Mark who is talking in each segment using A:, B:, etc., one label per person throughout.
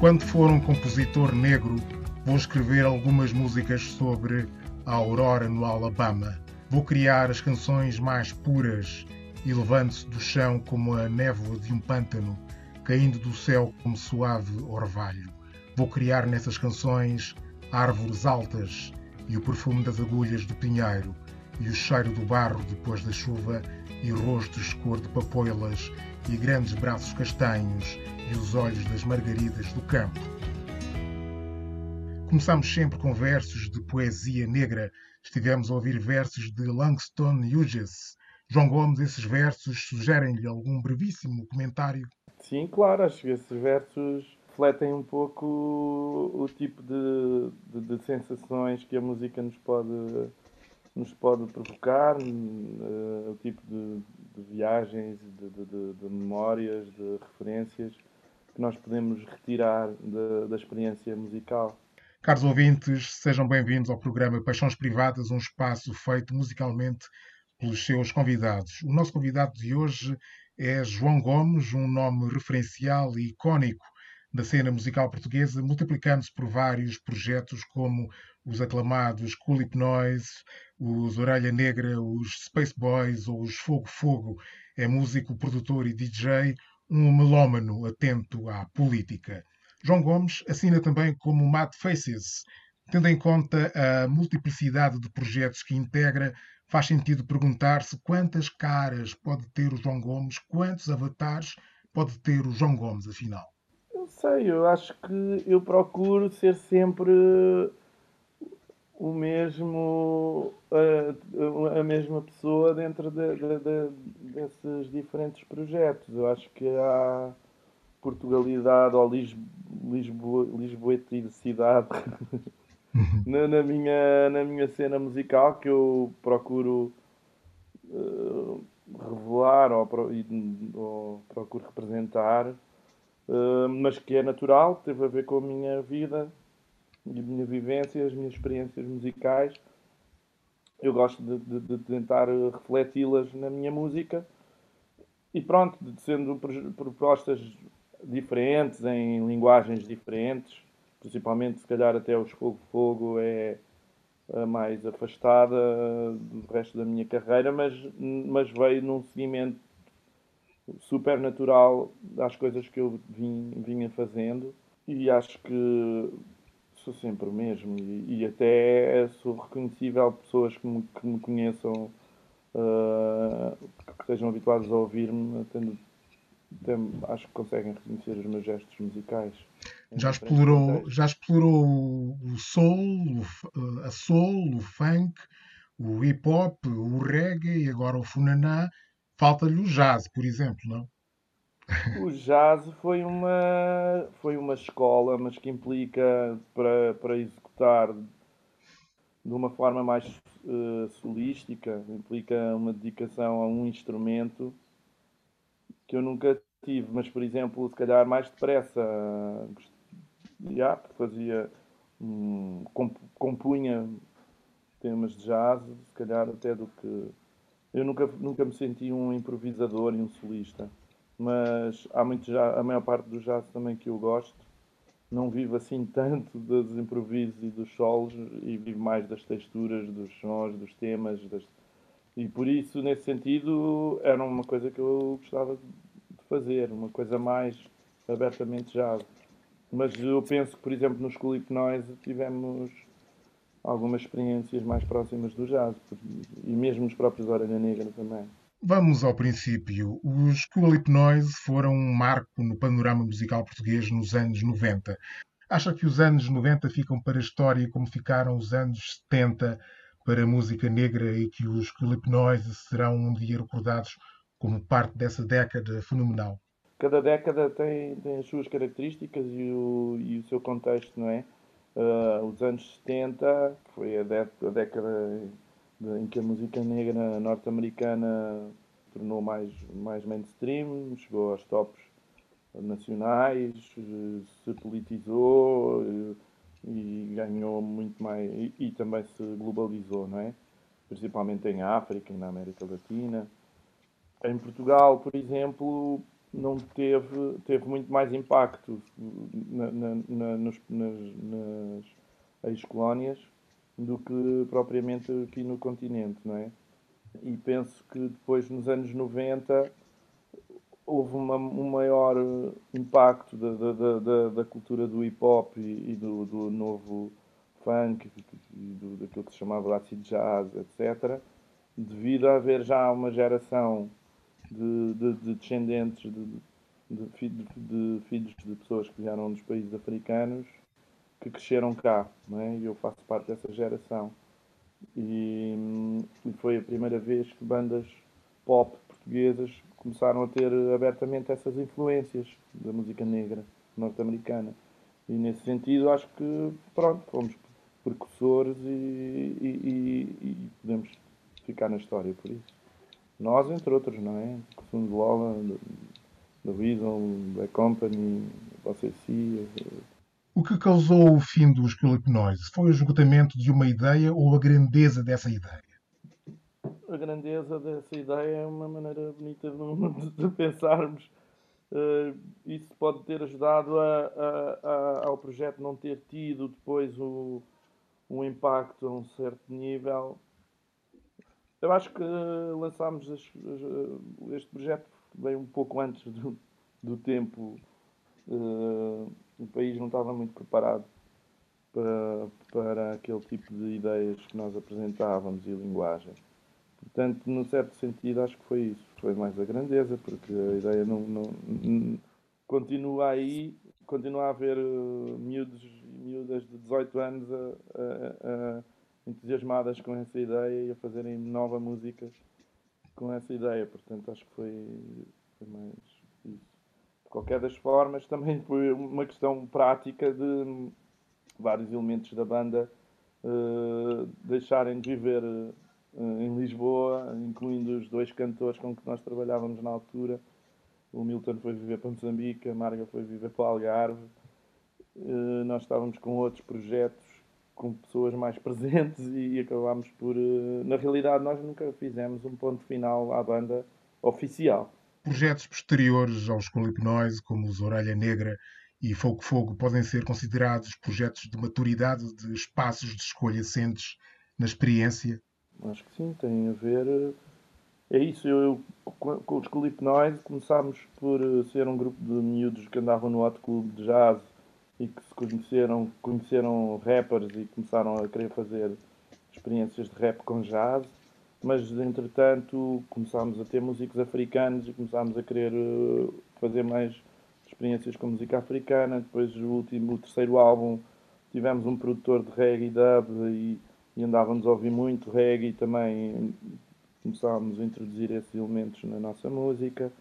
A: Quando for um compositor negro, vou escrever algumas músicas sobre a aurora no Alabama. Vou criar as canções mais puras e levando-se do chão como a névoa de um pântano, caindo do céu como suave orvalho. Vou criar nessas canções árvores altas e o perfume das agulhas do pinheiro e o cheiro do barro depois da chuva e rostos cor de papoilas e grandes braços castanhos e os olhos das margaridas do campo. Começamos sempre com versos de poesia negra. Estivemos a ouvir versos de Langston Hughes. João Gomes, esses versos sugerem-lhe algum brevíssimo comentário?
B: Sim, claro, acho que esses versos refletem um pouco o, tipo de, de, de, sensações que a música nos pode, nos pode provocar, uh, o tipo de, de viagens, de, memórias, de referências que nós podemos retirar da experiência musical.
A: Caros ouvintes, sejam bem-vindos ao programa Paixões Privadas, um espaço feito musicalmente pelos seus convidados. O nosso convidado de hoje é João Gomes, um nome referencial e icónico da cena musical portuguesa, multiplicando-se por vários projetos como os aclamados Cool Noise, os Orelha Negra, os Space Boys ou os Fogo Fogo. É músico, produtor e DJ, um melómano atento à política. João Gomes assina também como Mad Faces. Tendo em conta a multiplicidade de projetos que integra, faz sentido perguntar-se quantas caras pode ter o João Gomes, quantos avatares pode ter o João Gomes, afinal
B: sei, eu acho que eu procuro ser sempre o mesmo a, a mesma pessoa dentro de, de, de, desses diferentes projetos. Eu acho que há Portugalidade ou Lisboa, Lisboeticidade uhum. na, na, minha, na minha cena musical que eu procuro uh, revelar ou, ou procuro representar ah, mas que é natural, teve a ver com a minha vida a minha vivência, as minhas experiências musicais. Eu gosto de, de, de tentar refleti-las na minha música e pronto, sendo propostas diferentes, em linguagens diferentes, principalmente se calhar até o Fogo Fogo é a mais afastada do resto da minha carreira, mas, mas veio num seguimento super natural às coisas que eu vinha fazendo e acho que sou sempre o mesmo e, e até sou reconhecível pessoas que me, que me conheçam uh, que estejam habituados a ouvir-me acho que conseguem reconhecer os meus gestos musicais.
A: Já explorou já explorou o soul a soul o funk o hip hop o reggae e agora o funaná. Falta-lhe o jazz, por exemplo, não?
B: O jazz foi uma, foi uma escola, mas que implica para, para executar de uma forma mais uh, solística, implica uma dedicação a um instrumento que eu nunca tive, mas por exemplo, se calhar mais depressa, yeah, fazia, um, compunha temas de jazz, se calhar até do que eu nunca, nunca me senti um improvisador e um solista, mas há muito já, a maior parte do jazz também que eu gosto. Não vivo assim tanto dos improvisos e dos solos e vivo mais das texturas, dos sons, dos temas. Das... E por isso, nesse sentido, era uma coisa que eu gostava de fazer, uma coisa mais abertamente jazz. Mas eu penso que, por exemplo, no School Noise tivemos algumas experiências mais próximas do jazz e mesmo os próprios Orelha Negra também.
A: Vamos ao princípio. Os Cool Noise foram um marco no panorama musical português nos anos 90. Acha que os anos 90 ficam para a história como ficaram os anos 70 para a música negra e que os Cool Noise serão um dia recordados como parte dessa década fenomenal?
B: Cada década tem, tem as suas características e o, e o seu contexto, não é? uh, os anos 70, que foi a, a década em que a música negra norte-americana tornou mais, mais mainstream, chegou aos tops nacionais, se politizou e, e ganhou muito mais e, e, também se globalizou, não é? Principalmente em África e na América Latina. Em Portugal, por exemplo, não teve, teve muito mais impacto na, na, na, nos, nas, nas ex-colónias do que propriamente aqui no continente, não é? E penso que depois, nos anos 90, houve uma, um maior impacto da, da, da, da cultura do hip hop e, e do, do, novo funk e do, daquilo que se chamava acid jazz, etc., devido a haver já uma geração de, de, de descendentes de, de, filhos de pessoas que vieram dos países africanos que cresceram cá, não é? e eu faço parte dessa geração. E, e foi a primeira vez que bandas pop portuguesas começaram a ter abertamente essas influências da música negra norte-americana. E nesse sentido acho que pronto, fomos precursores e, e, e, podemos ficar na história por isso. Nós, entre outros, não é? Fundo Lola, The Weasel, The Company, você si.
A: O que causou o fim dos Philip Noise? Foi o esgotamento de uma ideia ou a grandeza dessa ideia?
B: A grandeza dessa ideia é uma maneira bonita de, pensarmos. Uh, isso pode ter ajudado a, a, a, ao projeto não ter tido depois o, um impacto a um certo nível. Eu acho que lançámos este projeto bem um pouco antes do, do tempo. Uh, o país não estava muito preparado para, para aquele tipo de ideias que nós apresentávamos e linguagem. Portanto, num certo sentido, acho que foi isso. Foi mais a grandeza, porque a ideia não, não, não continua aí, continua a haver uh, miúdos e miúdas de 18 anos a, a, a, entusiasmadas com essa ideia e a fazerem nova música com essa ideia. Portanto, acho que foi, foi mais isso. Qualquer das formas, também foi uma questão prática de vários elementos da banda uh, deixarem de viver uh, em Lisboa, incluindo os dois cantores com que nós trabalhávamos na altura. O Milton foi viver para Moçambique, a Marga foi viver para o Algarve. Uh, nós estávamos com outros projetos com pessoas mais presentes e acabámos por. Na realidade, nós nunca fizemos um ponto final à banda oficial.
A: Projetos posteriores aos Colipnoise, como os Orelha Negra e Fogo Fogo, podem ser considerados projetos de maturidade de espaços de escolha sentes na experiência?
B: Acho que sim, tem a ver. É isso, eu, eu com os Colipnoise começámos por eh, ser um grupo de miúdos que andavam no hot club de jazz e que se conheceram, conheceram rappers e começaram a querer fazer experiências de rap com jazz mas entretanto começámos a ter músicos africanos e começámos a querer eh, fazer mais experiências com música africana. Depois o último, o terceiro álbum, tivemos um produtor de reggae dub e, e andávamos a ouvir muito reggae também começámos a introduzir esses elementos na nossa música.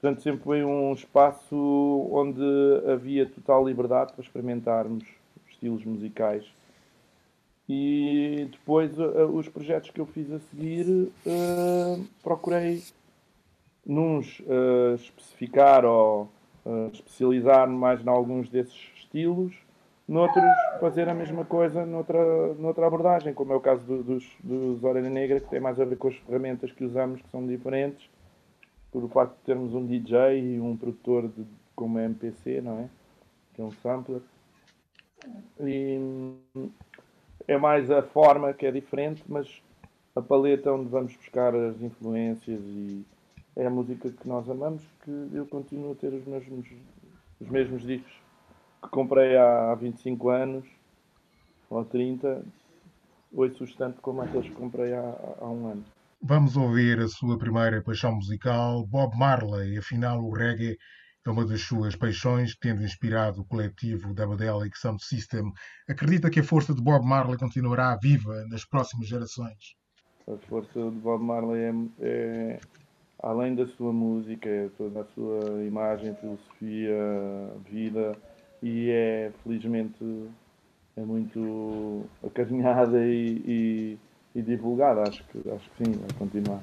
B: Portanto, sempre foi um espaço onde havia total liberdade para experimentarmos estilos musicais e depois uh, os projetos que eu fiz a seguir uh, procurei nos uh, especificar ou especializar mais em alguns desses estilos, noutros fazer a mesma coisa noutra, noutra abordagem, como é o caso do, dos, dos Orelha Negra, que tem mais a ver com as ferramentas que usamos, que são diferentes, por o facto de termos um DJ e um produtor de, como é MPC, não é? Que é um sampler. E, é mais a forma que é diferente, mas a paleta onde vamos buscar as influências e é a música que nós amamos que eu continuo a ter os mesmos, os mesmos discos que comprei há 25 anos ou 30, ouço-os tanto como aqueles que comprei há, há um ano.
A: Vamos ouvir a sua primeira paixão musical, Bob Marley. Afinal, o reggae é uma das suas paixões, tendo inspirado o coletivo Dabadelic Sound System. Acredita que a força de Bob Marley continuará viva nas próximas gerações?
B: A força de Bob Marley é, é além da sua música, é toda a sua imagem, filosofia, vida e é felizmente é muito acarinhada e, e, e divulgada. Acho que, acho que sim, vai continuar.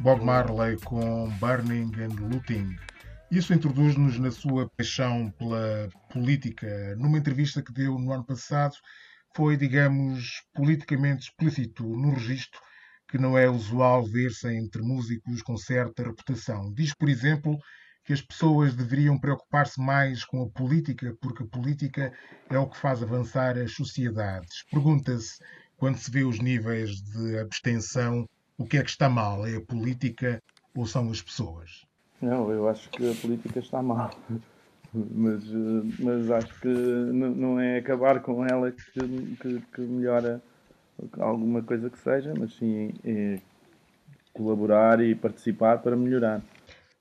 A: Bob Marley com Burning and Looting. Isso introduz-nos na sua paixão pela política. Numa entrevista que deu no ano passado, foi, digamos, politicamente explícito no registro que não é usual ver-se entre músicos com certa reputação. Diz, por exemplo, que as pessoas deveriam preocupar-se mais com a política, porque a política é o que faz avançar as sociedades. Pergunta-se, quando se vê os níveis de abstenção, o que é que está mal? É a política ou são as pessoas?
B: Não, eu acho que a política está mal. Mas, mas acho que não é acabar com ela que, que, que melhora alguma coisa que seja, mas sim é colaborar e participar para melhorar.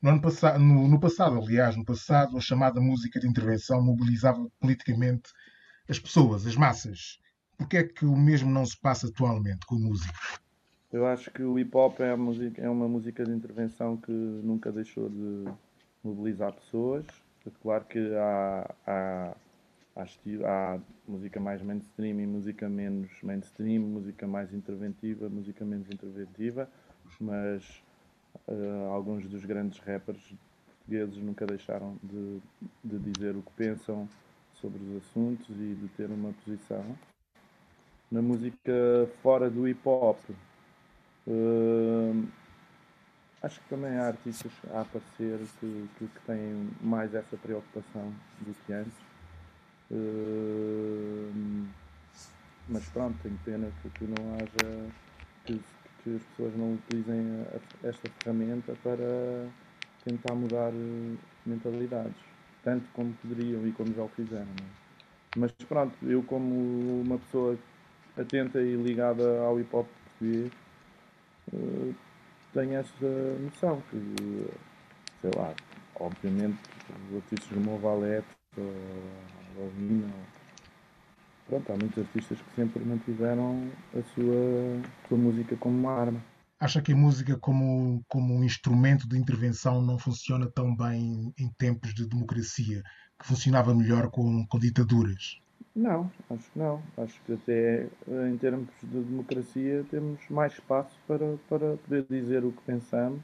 A: No, ano passado, no, no, passado, aliás, no passado, a chamada música de intervenção mobilizava politicamente as pessoas, as massas. Por que é que o mesmo não se passa atualmente com a música?
B: Eu acho que o hip hop é, é uma música de intervenção que nunca deixou de mobilizar pessoas. É claro que há, há há, estilo, há música mais mainstream e música menos mainstream, música mais interventiva, música menos interventiva, mas uh, alguns dos grandes rappers portugueses nunca deixaram de, de dizer o que pensam sobre os assuntos e de ter uma posição. Na música fora do hip hop, uh, acho que também há artistas a aparecer que, que, que têm mais essa preocupação do que antes mas pronto, tenho pena que, que não haja. Que, que, as pessoas não utilizem esta ferramenta para tentar mudar eh, mentalidades, tanto como poderiam e como já o fizeram. É? Mas pronto, eu como uma pessoa atenta e ligada ao hip hop português, uh, tenho essa noção que, sei lá, obviamente os artistas como o Valete ou Pronto, há muitos artistas que sempre mantiveram a sua, a sua música como uma arma.
A: Acha que a música como, como um instrumento de intervenção não funciona tão bem em tempos de democracia, que funcionava melhor com, com ditaduras?
B: Não, acho que não. Acho que até em termos de democracia temos mais espaço para, para poder dizer o que pensamos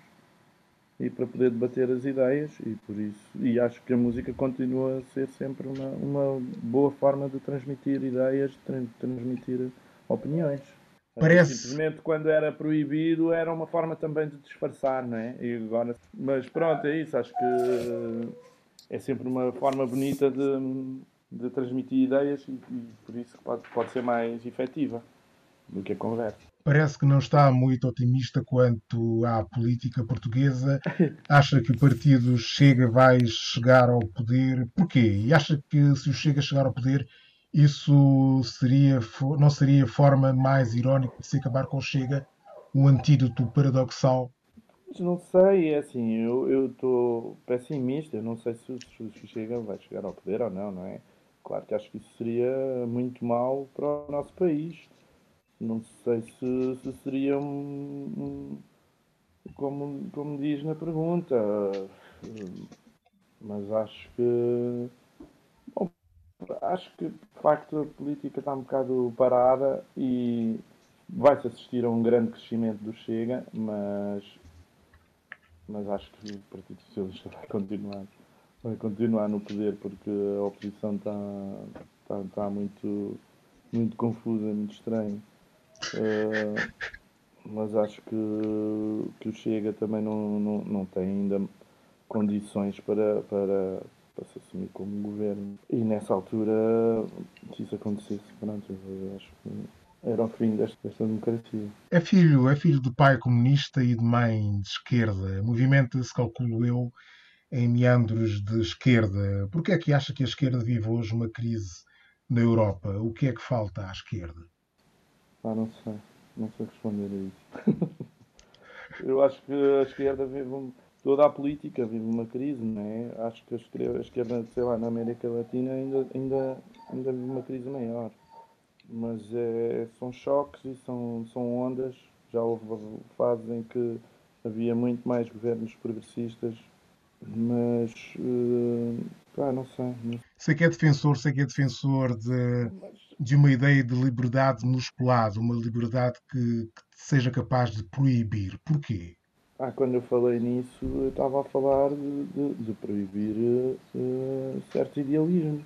B: e para poder debater as ideias e por isso e acho que a música continua a ser sempre uma, uma boa forma de transmitir ideias, de transmitir opiniões.
A: Parece.
B: Simplesmente quando era proibido era uma forma também de disfarçar, não é? E agora, mas pronto, é isso. Acho que é sempre uma forma bonita de, de transmitir ideias e, e por isso pode, pode ser mais efetiva do que a conversa
A: parece que não está muito otimista quanto à política portuguesa. Acha que o partido Chega vai chegar ao poder. Porquê? E acha que se o Chega chegar ao poder, isso seria, não seria a forma mais irónica de se acabar com o Chega, um antídoto paradoxal?
B: Não sei, é assim, eu estou pessimista, eu não sei se, se o Chega vai chegar ao poder ou não, não é? Claro que acho que isso seria muito mal para o nosso país. Não sei se, se seria um, um, como, como diz na pergunta, mas acho que bom, acho que de facto a política está um bocado parada e vai-se assistir a um grande crescimento do Chega, mas mas acho que o Partido Socialista vai continuar vai continuar no poder porque a oposição está, está, está muito muito confusa, muito estranha. Uh, mas acho que, que o Chega também não, não, não tem ainda condições para, para, para se assumir como governo. E nessa altura, se isso acontecesse, pronto, eu acho que era o fim desta, desta democracia.
A: É filho, é filho de pai comunista e de mãe de esquerda. Movimenta-se, calculo eu, em meandros de esquerda. Por que é que acha que a esquerda vive hoje uma crise na Europa? O que é que falta à esquerda?
B: Ah, não sei. Não sei responder a isso. Eu acho que a esquerda vive toda a política vive uma crise, não é? Acho que a esquerda, a esquerda, sei lá, na América Latina ainda, ainda, ainda vive uma crise maior. Mas é, são choques e são, são ondas. Já houve fases em que havia muito mais governos progressistas, mas uh, pá, não sei.
A: Sei que é defensor, sei que é defensor de, de uma ideia de liberdade musculada, uma liberdade que, que, seja capaz de proibir. Porquê?
B: Ah, quando eu falei nisso, eu estava a falar de, de, de proibir uh, certos idealismos.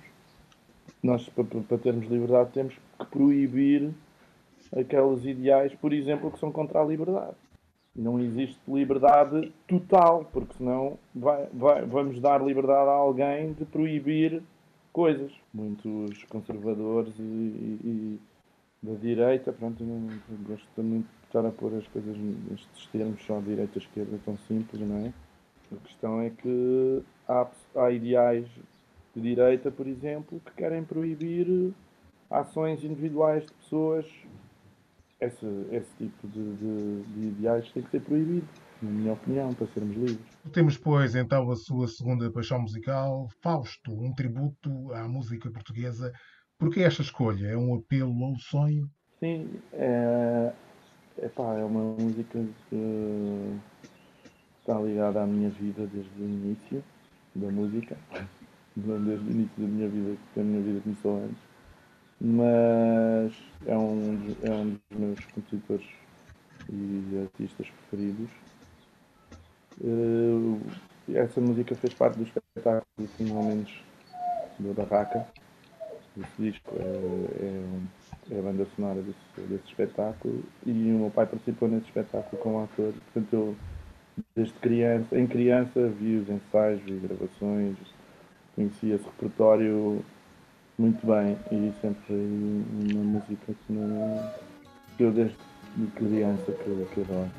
B: Nós, para, para termos liberdade, temos que proibir aqueles ideais, por exemplo, que são contra a liberdade. Não existe liberdade total, porque senão vai, vai, vamos dar liberdade a alguém de proibir coisas. Muitos conservadores e, e, e da direita, pronto, não, gosto muito de estar a pôr as coisas nestes termos, só direita e esquerda, tão simples, não é? A questão é que há, há ideais de direita, por exemplo, que querem proibir ações individuais de pessoas. Esse, esse tipo de, de, de ideais tem que ser proibido na minha opinião, para sermos livres.
A: Temos, pois, então a sua segunda paixão musical, Fausto, um tributo à música portuguesa. Por que esta escolha? É um apelo ao sonho?
B: Sim, é, epá, é uma música que está ligada à minha vida desde o início da música. Desde o início da minha vida, porque a minha vida começou antes. Mas é um, é um dos meus compositores e artistas preferidos. Uh, essa música fez parte do espetáculo de Momentos da Barraca. Esse disco é, é, é, a banda sonora desse, desse, espetáculo e o meu pai participou nesse espetáculo como ator. Portanto, eu, desde criança, em criança, vi os ensaios, vi gravações, conhecia esse repertório muito bem e sempre uma música que, não, que eu desde criança que, que adoro.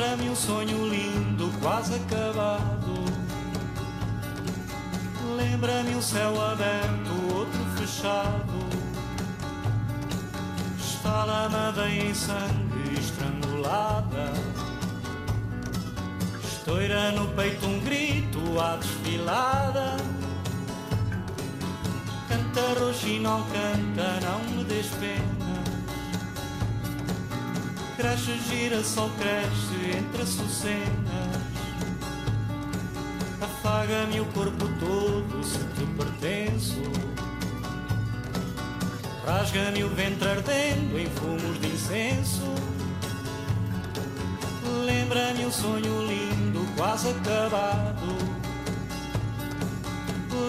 C: Lembra-me um sonho lindo, quase acabado. Lembra-me um céu aberto, outro fechado. Está lamada em sangue estrangulada. Estoura no peito um grito à desfilada. Canta não canta, não me despenda cresce, gira, sol cresce entre açucenas. Afaga-me o corpo todo se te pertenço. Rasga-me o ventre ardendo em fumos de incenso. Lembra-me um sonho lindo, quase acabado.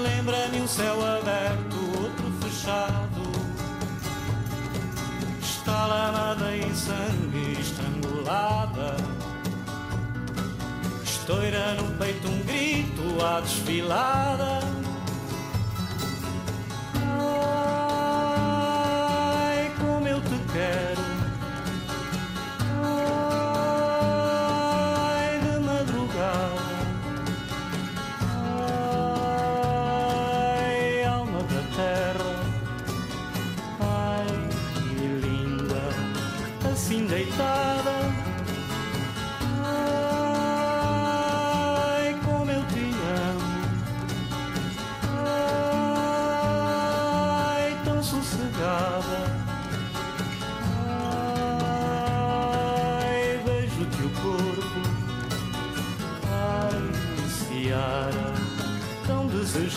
C: Lembra-me um céu aberto, outro fechado está lamada em sangue Estoura no peito um grito à desfilada.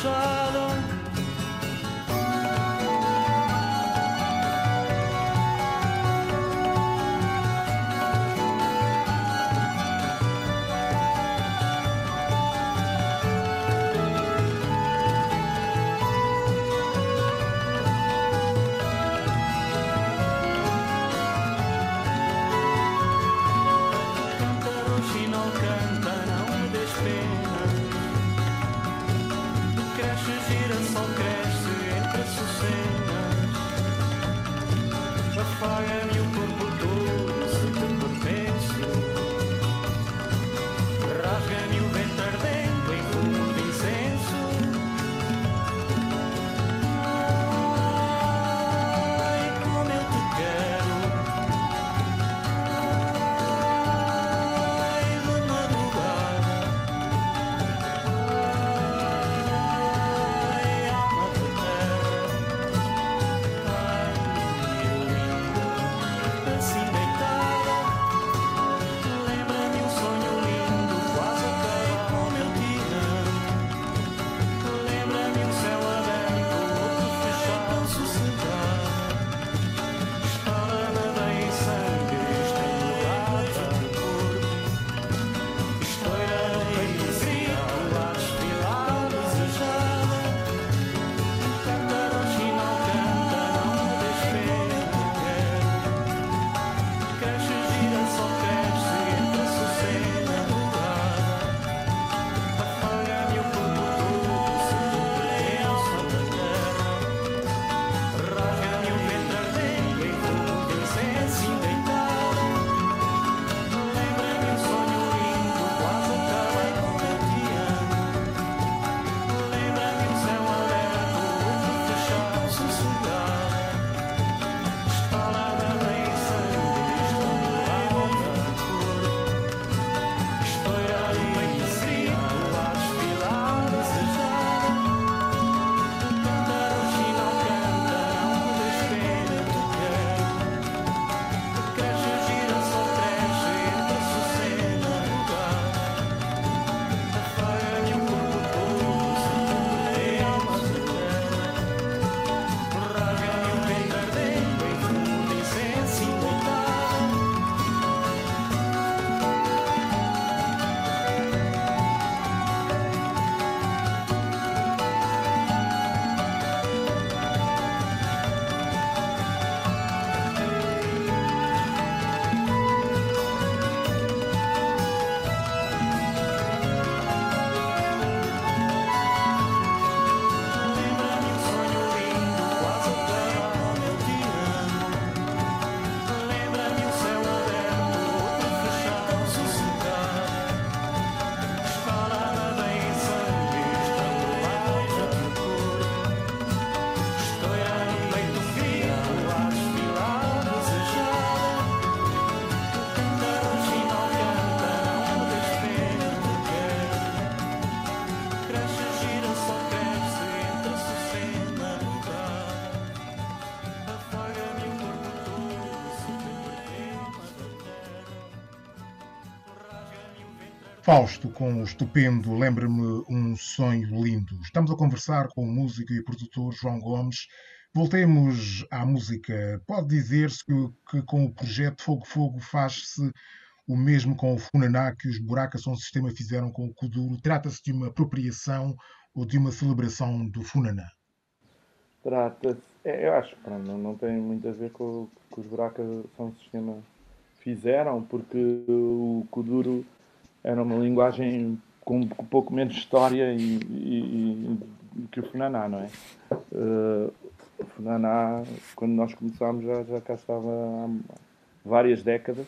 C: Desejada.
A: Fausto com o estupendo Lembra-me um Sonho Lindo. Estamos a conversar com o músico e produtor João Gomes. Voltemos à música. Pode dizer-se que, com o projeto Fogo Fogo faz-se o mesmo com o Funaná que os Buracas São Sistema fizeram com o Kuduro. Trata-se de uma apropriação ou de uma celebração do Funaná?
B: Trata-se, é, eu acho que não, não tem muito a ver com o que os Buracas São Sistema fizeram, porque o Kuduro era uma linguagem com um pouco menos história e, e, e que o Funaná, não é? Uh, o Funaná, quando nós começámos, já, já cá estava há várias décadas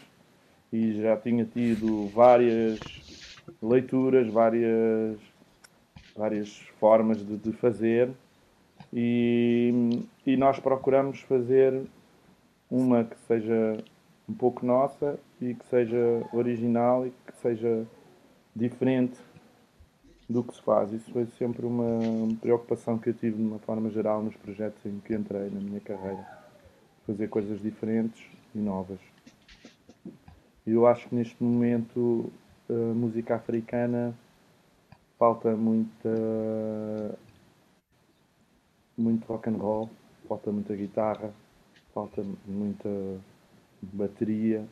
B: e já tinha tido várias leituras, várias, várias formas de, de fazer e, e nós procuramos fazer uma que seja um pouco nossa e que seja original e que seja diferente do que se faz. Isso foi sempre uma preocupação que eu tive de uma forma geral nos projetos em que entrei na minha carreira. Fazer coisas diferentes e novas. E eu acho que neste momento a música africana falta muita muito rock and roll, falta muita guitarra, falta muita bateria.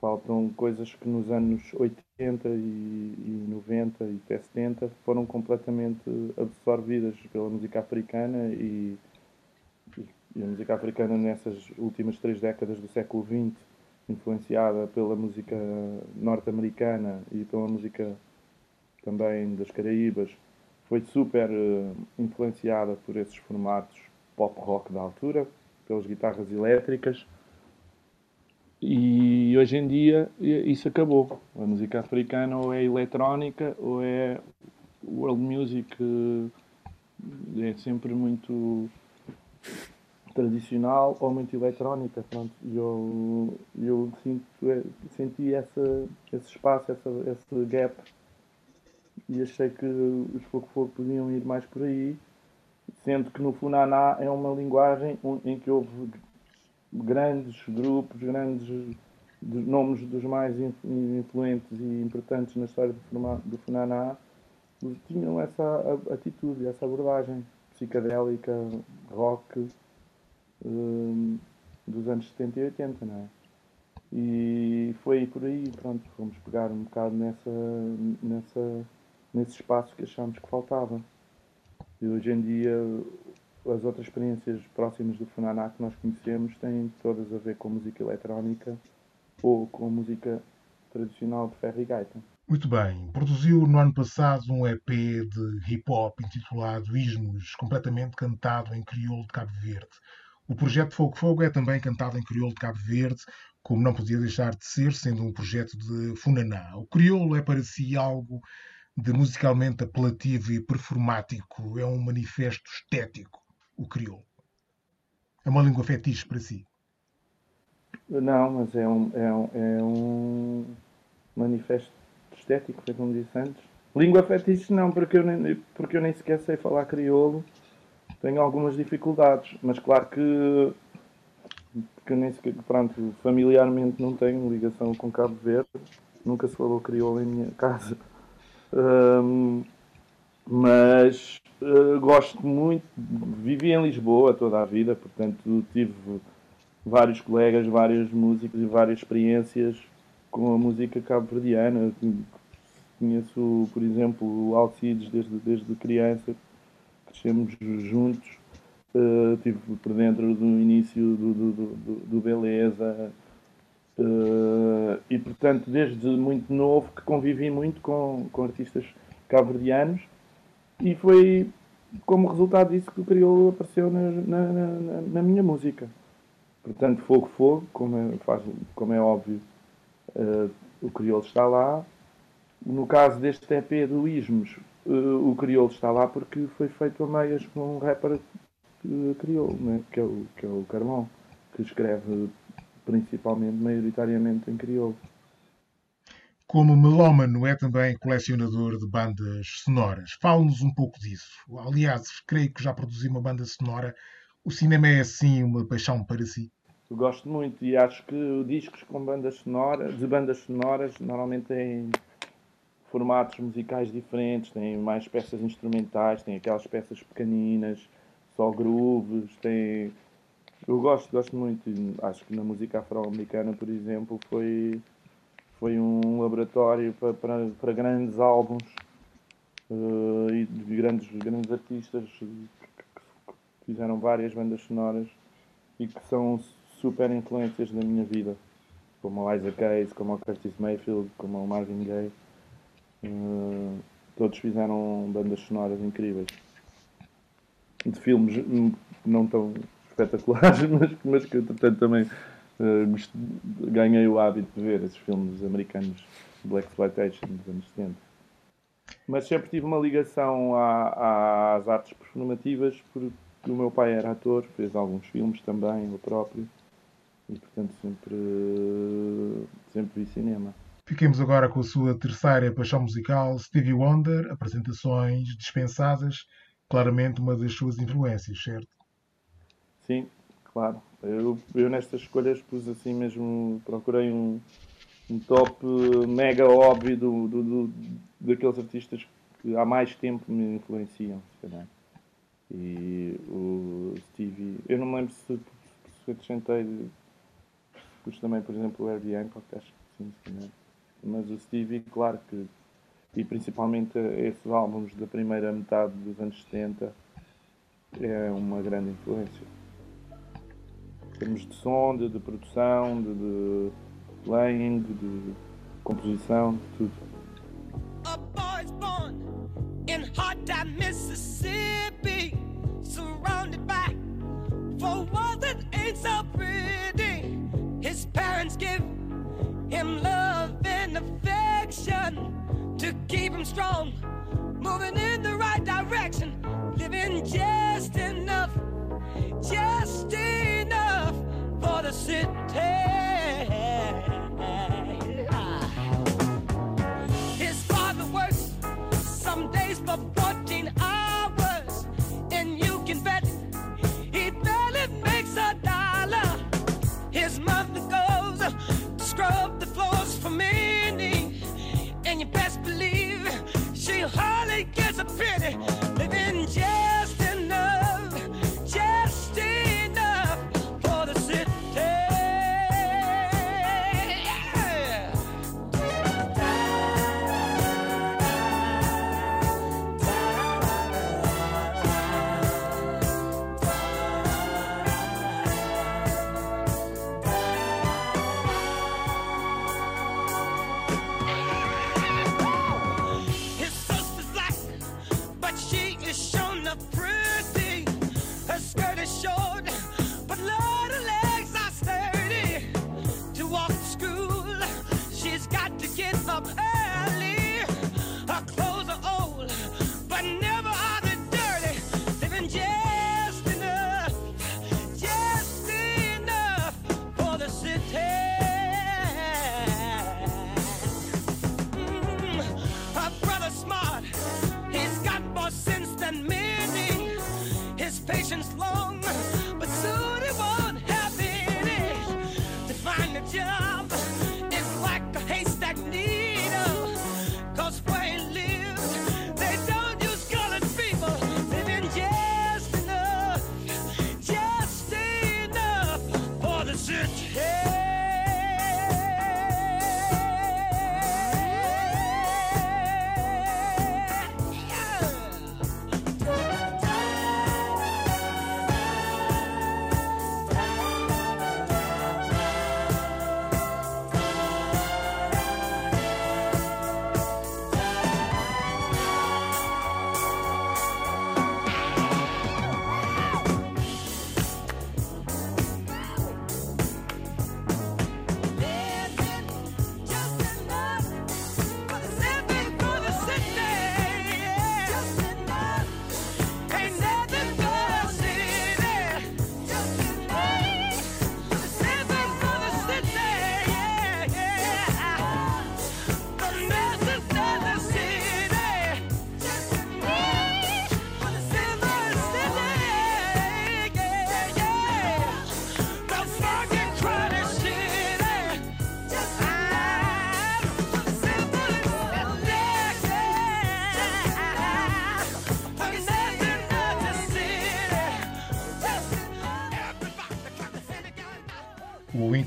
B: Faltam coisas que nos anos 80 e, 90 e até 70 foram completamente absorvidas pela música africana e, e a música africana nessas últimas três décadas do século XX, influenciada pela música norte-americana e pela música também das Caraíbas, foi super uh, influenciada por esses formatos pop rock da altura, pelas guitarras elétricas e hoje em dia isso acabou. A música africana ou é eletrónica ou é world music, é sempre muito tradicional ou muito eletrónica. Pronto, eu, eu sinto, é, senti essa, esse espaço, essa, esse gap e achei que os Fogo Fogo podiam ir mais por aí, sendo que no Funaná é uma linguagem em que houve grandes grupos, grandes nomes dos mais influentes e importantes na história do, Funaná tinham essa atitude, essa abordagem psicadélica, rock um, dos anos 70 e 80, não é? E foi por aí, pronto, fomos pegar um bocado nessa, nessa, nesse espaço que achámos que faltava. E hoje em dia as outras experiências próximas do Funaná que nós conhecemos têm todas a ver com música eletrónica ou com música tradicional de ferro e gaita.
A: Muito bem. Produziu no ano passado um EP de hip hop intitulado Ismos, completamente cantado em crioulo de Cabo Verde. O projeto Fogo Fogo é também cantado em crioulo de Cabo Verde, como não podia deixar de ser, sendo um projeto de Funaná. O crioulo é para si algo de musicalmente apelativo e performático, é um manifesto estético o crioulo? É uma língua fetiche para si?
B: Não, mas é um, é um, é um manifesto estético, foi como disse antes. Língua fetiche não, porque eu, nem, porque eu nem sequer sei falar crioulo. Tenho algumas dificuldades, mas claro que, que nem sequer, pronto, familiarmente não tenho ligação com Cabo Verde. Nunca se falou crioulo em minha casa. Um, mas uh, gosto muito, vivi em Lisboa toda a vida, portanto tive vários colegas, vários músicos e várias experiências com a música cabo-verdiana. Conheço, por exemplo, o Alcides desde, desde criança, crescemos juntos, uh, estive por dentro do início do, do, do, do Beleza. Uh, e portanto, desde muito novo que convivi muito com, com artistas cabo-verdianos e foi como resultado disso que o crioulo apareceu na, na, na, na minha música. Portanto, Fogo Fogo, como é, faz, como é óbvio, uh, o crioulo está lá. No caso deste EP do Ismos, uh, o crioulo está lá porque foi feito a meias com um rapper uh, crioulo, né? que, é o, que é o Carmão, que escreve principalmente, maioritariamente em crioulo.
A: Como melómano, é também colecionador de bandas sonoras. Fale-nos um pouco disso. Aliás, creio que já produziu uma banda sonora. O cinema é assim uma paixão para si?
B: Eu gosto muito e acho que discos com bandas sonoras, de bandas sonoras, normalmente têm formatos musicais diferentes, tem mais peças instrumentais, tem aquelas peças pequeninas, só grooves, tem... Eu gosto, gosto muito, acho que na música afro-americana, por exemplo, foi, foi um laboratório para, para, para grandes álbuns uh, e de grandes, grandes artistas que fizeram várias bandas sonoras e que são super influências da minha vida, como a Isaac Hayes, como o Curtis Mayfield, como o Marvin Gaye. Uh, todos fizeram bandas sonoras incríveis. De filmes não tão espetaculares, mas, mas que entretanto também ganhei o hábito de ver esses filmes americanos Black Exploitation dos anos 70. Mas sempre tive uma ligação à, às artes performativas porque o meu pai era ator, fez alguns filmes também, ele próprio, e portanto sempre, sempre vi cinema.
A: Fiquemos agora com a sua terceira paixão musical, Stevie Wonder, apresentações dispensadas, claramente uma das suas influências, certo?
B: Sim, claro. Eu, eu nestas escolhas pus assim mesmo, procurei um, um top mega óbvio do, do, do, daqueles artistas que há mais tempo me influenciam, se calhar. E o Stevie, eu não me lembro se, se acrescentei, pus também, por exemplo, o Herbie Hancock, acho que sim, se calhar mas o Stevie, claro que, e principalmente esses álbuns da primeira metade dos anos 70, é uma grande influência. Termos de som, de, de produção, de, de playing, de, de composição, de tudo. A boy's born in hot Mississippi, surrounded by four walls that ain't so pretty. His parents give him love and affection to keep him strong, moving in the right direction, living just enough, the city. His father works some days for 14 hours, and you can bet he barely makes a dollar. His mother goes to scrub the floors for many, and you best believe she hardly gets a penny,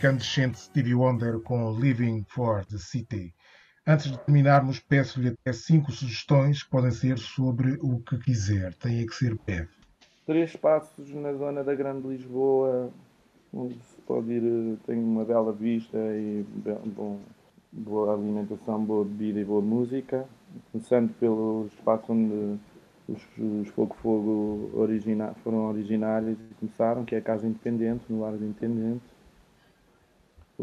A: incandescente Stevie Wonder com Living for the City. Antes de terminarmos, peço-lhe até cinco sugestões que podem ser sobre o que quiser. Tem que ser breve.
B: Três passos na zona da Grande Lisboa, onde se pode ir, tem uma bela vista e bom, boa alimentação, boa bebida e boa música. Começando pelo espaço onde os, os Fogo Fogo origina, foram originários e começaram, que é a Casa Independente, no Largo Independente.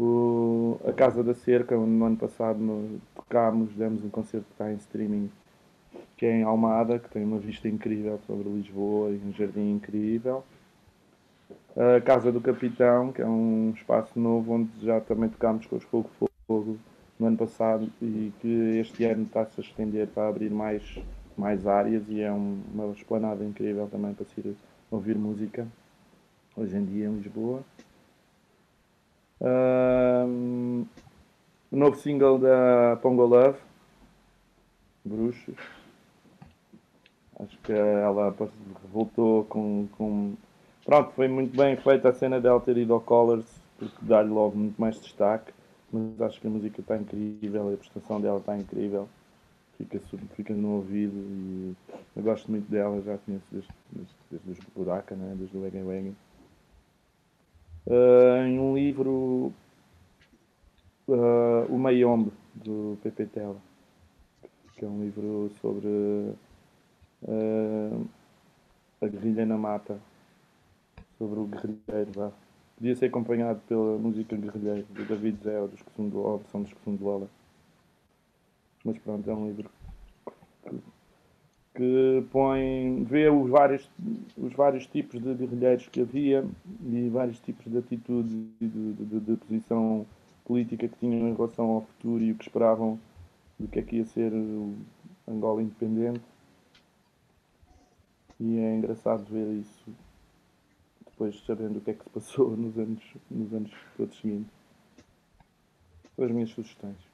B: O, a Casa da Cerca, onde no ano passado tocámos, demos um concerto que está em streaming, que é em Almada, que tem uma vista incrível sobre Lisboa e um jardim incrível. A Casa do Capitão, que é um espaço novo onde já também tocámos com os Fogo Fogo no ano passado e que este ano está-se a estender para abrir mais mais áreas e é um, uma esplanada incrível também para se ir ouvir música hoje em dia em Lisboa. Um, o novo single da Pongo Love, Bruxos. Acho que ela voltou com, com. Pronto, foi muito bem feita a cena dela ter ido ao Colors, porque dá-lhe logo muito mais destaque. Mas acho que a música está incrível, a prestação dela está incrível fica, fica no ouvido e eu gosto muito dela, já conheço desde, desde, desde os Buraca, né? desde o Wegen Wegen. Uh, em um livro, uh, O Mayombe, do Pepe Tela, que é um livro sobre uh, a guerrilha na mata, sobre o guerrilheiro. Vá. Podia ser acompanhado pela música guerrilheiro do David Zé ou dos são do, versão dos que são do Lola. Mas pronto, é um livro que, que põe, vê os vários, os vários tipos de guerrilheiros que havia e vários tipos de atitudes e de, de, de, posição política que tinham em relação ao futuro e o que esperavam do que é que ia ser Angola independente. E é engraçado ver isso depois sabendo o que é que se passou nos anos, nos anos todos seguintes. As minhas sugestões.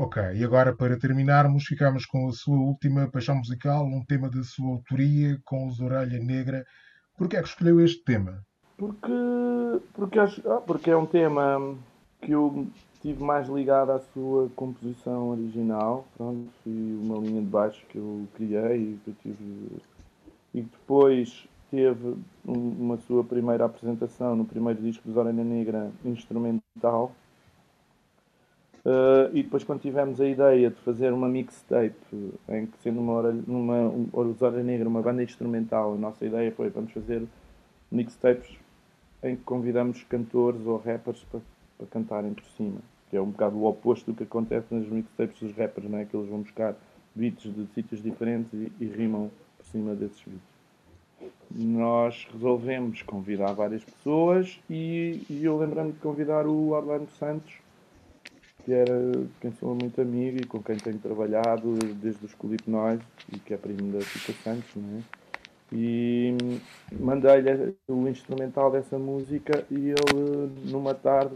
A: Ok, e agora para terminarmos, ficamos com a sua última paixão musical, um tema da sua autoria, com os Orelha Negra. Porquê é que escolheu este tema?
B: Porque, porque, acho, ah, porque é um tema que eu tive mais ligado à sua composição original, pronto, e uma linha de baixo que eu criei e que eu tive, e depois teve uma sua primeira apresentação no primeiro disco dos Orelha Negra instrumental, Uh, e depois quando tivemos a ideia de fazer uma mixtape, em que sendo uma, hora, uma um, Hora Negra uma banda instrumental, a nossa ideia foi vamos fazer mixtapes em que convidamos cantores ou rappers para, para cantarem por cima, que é um bocado o oposto do que acontece nas mixtapes dos rappers, não é? que eles vão buscar beats de sítios diferentes e, e rimam por cima desses beats. Nós resolvemos convidar várias pessoas e, e eu lembrando de convidar o Orlando Santos que era quem sou muito amigo e com quem tenho trabalhado desde os Clip Noise e que é primo da Tita Santos, não é? E mandei-lhe o instrumental dessa música e ele numa tarde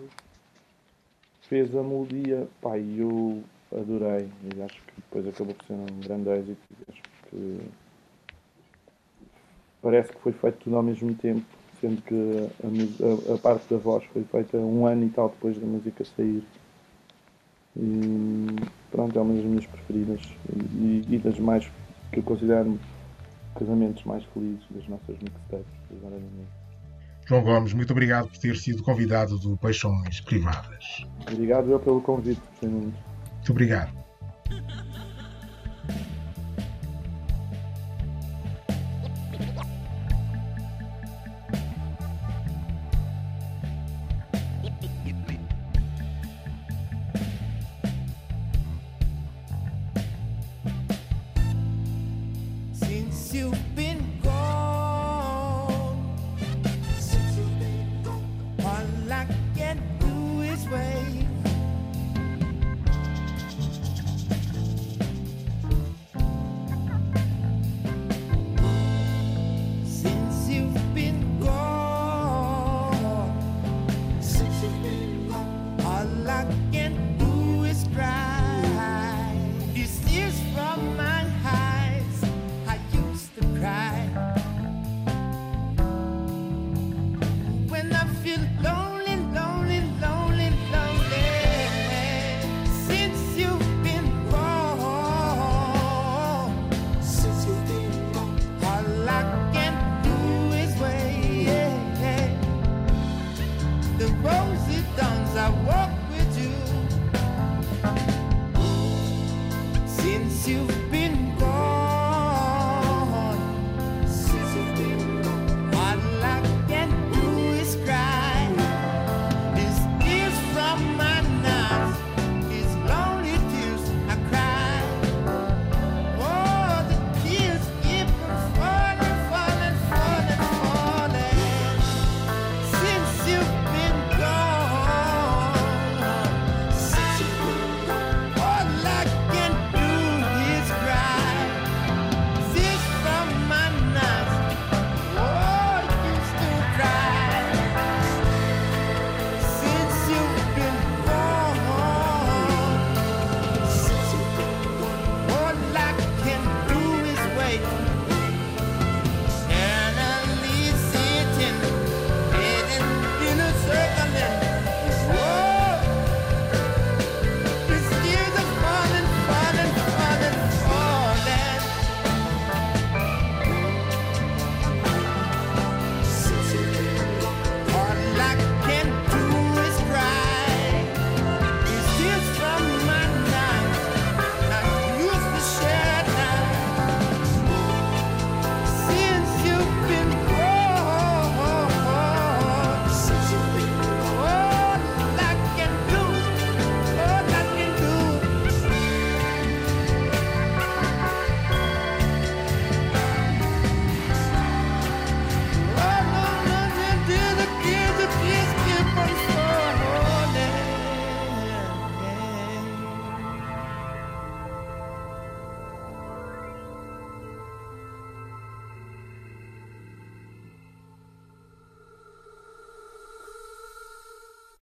B: fez a melodia, pá, e eu adorei e acho que depois acabou por ser um grande êxito, acho que parece que foi feito tudo ao mesmo tempo, sendo que a, a, a parte da voz foi feita um ano e tal depois da música sair. E pronto, é uma das minhas preferidas e, e das mais que eu considero casamentos mais felizes das nossas mixtapes agora
A: João Gomes, muito obrigado por ter sido convidado do Paixões Privadas.
B: Obrigado eu pelo convite, muito.
A: Muito obrigado.